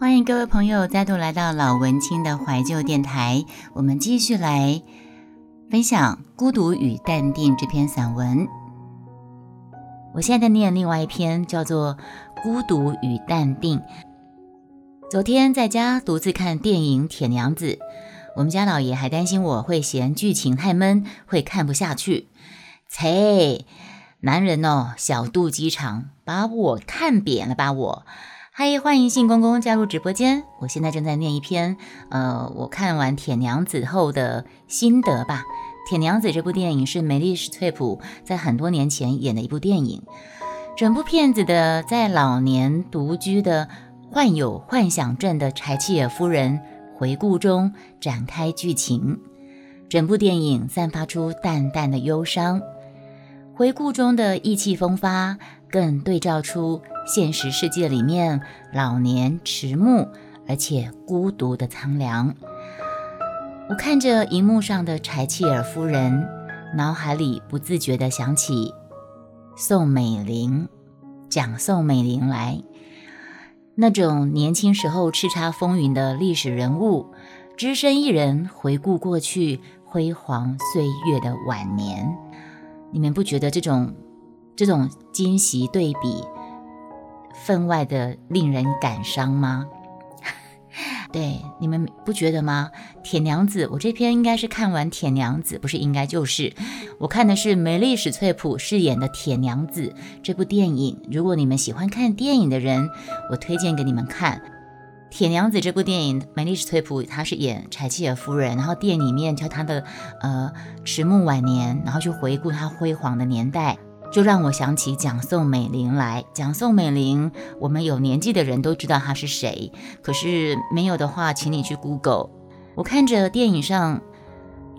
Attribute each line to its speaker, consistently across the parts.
Speaker 1: 欢迎各位朋友再度来到老文青的怀旧电台，我们继续来分享《孤独与淡定》这篇散文。我现在在念另外一篇，叫做《孤独与淡定》。昨天在家独自看电影《铁娘子》，我们家老爷还担心我会嫌剧情太闷，会看不下去。切，男人哦，小肚鸡肠，把我看扁了吧我。嗨，欢迎信公公加入直播间。我现在正在念一篇，呃，我看完《铁娘子》后的心得吧。《铁娘子》这部电影是梅丽史翠普在很多年前演的一部电影。整部片子的在老年独居的患有幻想症的柴契尔夫人回顾中展开剧情。整部电影散发出淡淡的忧伤，回顾中的意气风发更对照出。现实世界里面，老年迟暮而且孤独的苍凉。我看着荧幕上的柴契尔夫人，脑海里不自觉地想起宋美龄，讲宋美龄来，那种年轻时候叱咤风云的历史人物，只身一人回顾过去辉煌岁月的晚年。你们不觉得这种这种惊喜对比？分外的令人感伤吗？对，你们不觉得吗？铁娘子，我这篇应该是看完铁娘子，不是应该就是，我看的是梅丽史翠普饰演的铁娘子这部电影。如果你们喜欢看电影的人，我推荐给你们看铁娘子这部电影。梅丽史翠普她是演柴契尔夫人，然后电影里面叫她的呃迟暮晚年，然后去回顾她辉煌的年代。就让我想起蒋宋美龄来。蒋宋美龄，我们有年纪的人都知道她是谁，可是没有的话，请你去 Google。我看着电影上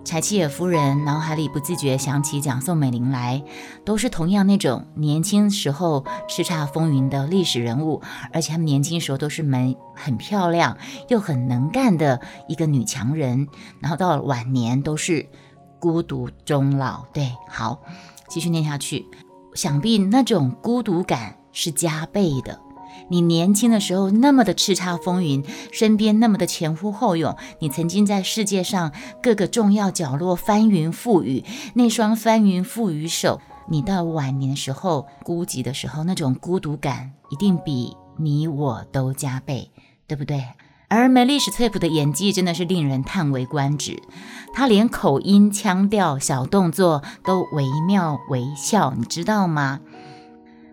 Speaker 1: 柴契尔夫人，脑海里不自觉想起蒋宋美龄来，都是同样那种年轻时候叱咤风云的历史人物，而且他们年轻时候都是美、很漂亮又很能干的一个女强人，然后到了晚年都是孤独终老。对，好。继续念下去，想必那种孤独感是加倍的。你年轻的时候那么的叱咤风云，身边那么的前呼后拥，你曾经在世界上各个重要角落翻云覆雨，那双翻云覆雨手，你到晚年的时候孤寂的时候，那种孤独感一定比你我都加倍，对不对？而梅丽史翠普的演技真的是令人叹为观止，她连口音、腔调、小动作都惟妙惟肖，你知道吗？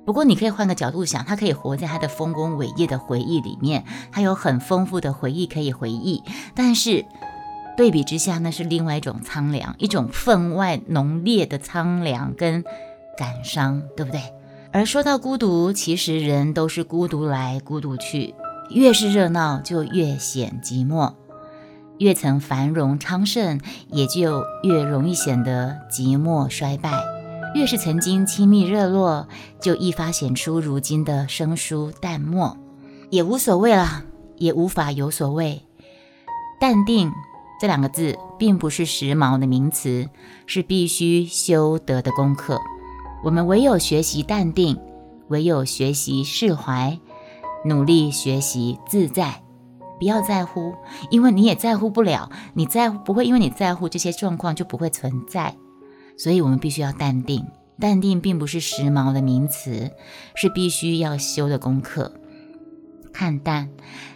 Speaker 1: 不过你可以换个角度想，她可以活在她的丰功伟业的回忆里面，她有很丰富的回忆可以回忆。但是对比之下，那是另外一种苍凉，一种分外浓烈的苍凉跟感伤，对不对？而说到孤独，其实人都是孤独来，孤独去。越是热闹，就越显寂寞；越曾繁荣昌盛，也就越容易显得寂寞衰败。越是曾经亲密热络，就愈发显出如今的生疏淡漠。也无所谓了，也无法有所谓。淡定这两个字，并不是时髦的名词，是必须修得的功课。我们唯有学习淡定，唯有学习释怀。努力学习自在，不要在乎，因为你也在乎不了。你在乎不会，因为你在乎这些状况就不会存在。所以，我们必须要淡定。淡定并不是时髦的名词，是必须要修的功课。看淡，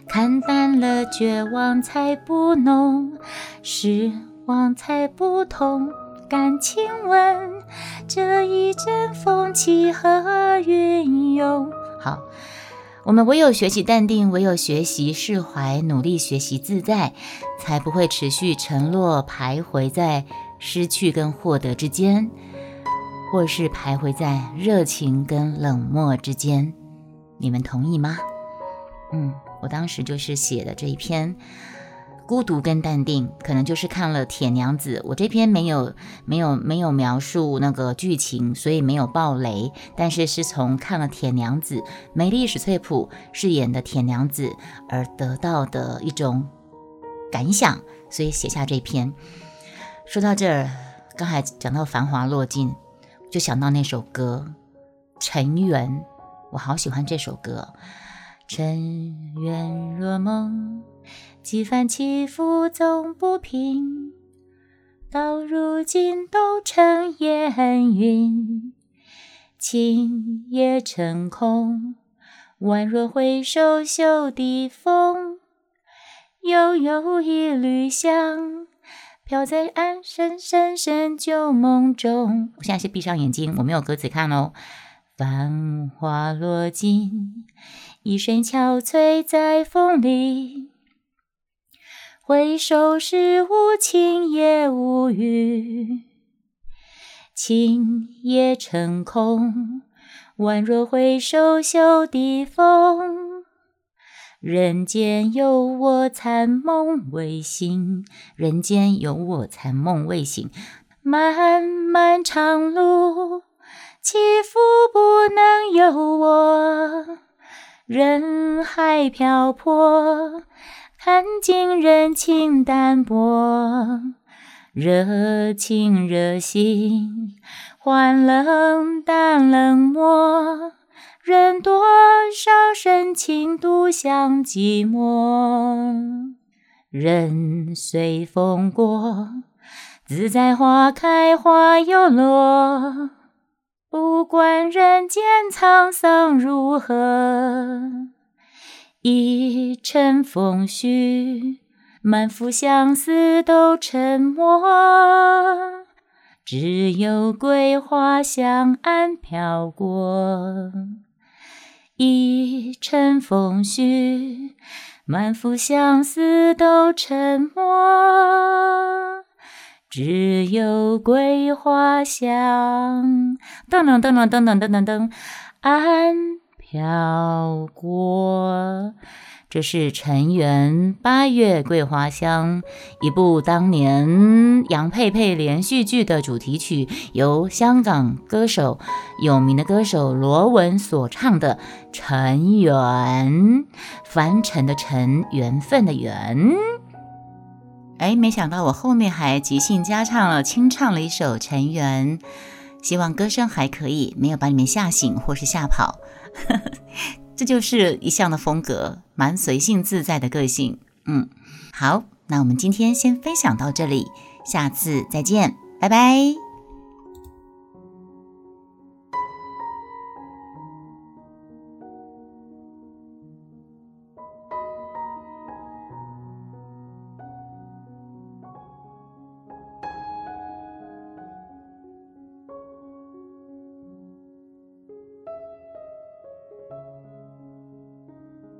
Speaker 1: 看淡了，绝望才不浓，失望才不痛。感情问，这一阵风起和云涌？好。我们唯有学习淡定，唯有学习释怀，努力学习自在，才不会持续沉落，徘徊在失去跟获得之间，或是徘徊在热情跟冷漠之间。你们同意吗？嗯，我当时就是写的这一篇。孤独跟淡定，可能就是看了《铁娘子》。我这篇没有没有没有描述那个剧情，所以没有爆雷。但是是从看了《铁娘子》，梅丽史翠普饰演的铁娘子而得到的一种感想，所以写下这篇。说到这儿，刚才讲到繁华落尽，就想到那首歌《尘缘》，我好喜欢这首歌。尘缘若梦，几番起伏总不平。到如今都成烟云，情也成空。宛若回首袖底风，悠悠一缕香。飘在安深深深旧梦中。我现在是闭上眼睛，我没有歌词看哦。繁花落尽，一身憔悴在风里。回首时无情也无语，情也成空，宛若回首袖底风。人间有我残梦未醒，人间有我残梦未醒。漫漫长路，起伏不能由我。人海漂泊，看尽人情淡薄。热情热心，换冷淡冷漠。人多少深情独向寂寞，人随风过，自在花开花又落。不管人间沧桑如何，一尘风絮，满腹相思都沉默。只有桂花香暗飘过。一尘风絮，满腹相思都沉默，只有桂花香噔噔噔噔噔噔噔噔噔，岸飘过。这是陈圆《八月桂花香》，一部当年杨佩佩连续剧的主题曲，由香港歌手有名的歌手罗文所唱的。陈圆，凡尘的尘，缘分的缘。哎，没想到我后面还即兴加唱了，清唱了一首《陈圆》，希望歌声还可以，没有把你们吓醒或是吓跑。这就是一向的风格，蛮随性自在的个性。嗯，好，那我们今天先分享到这里，下次再见，拜拜。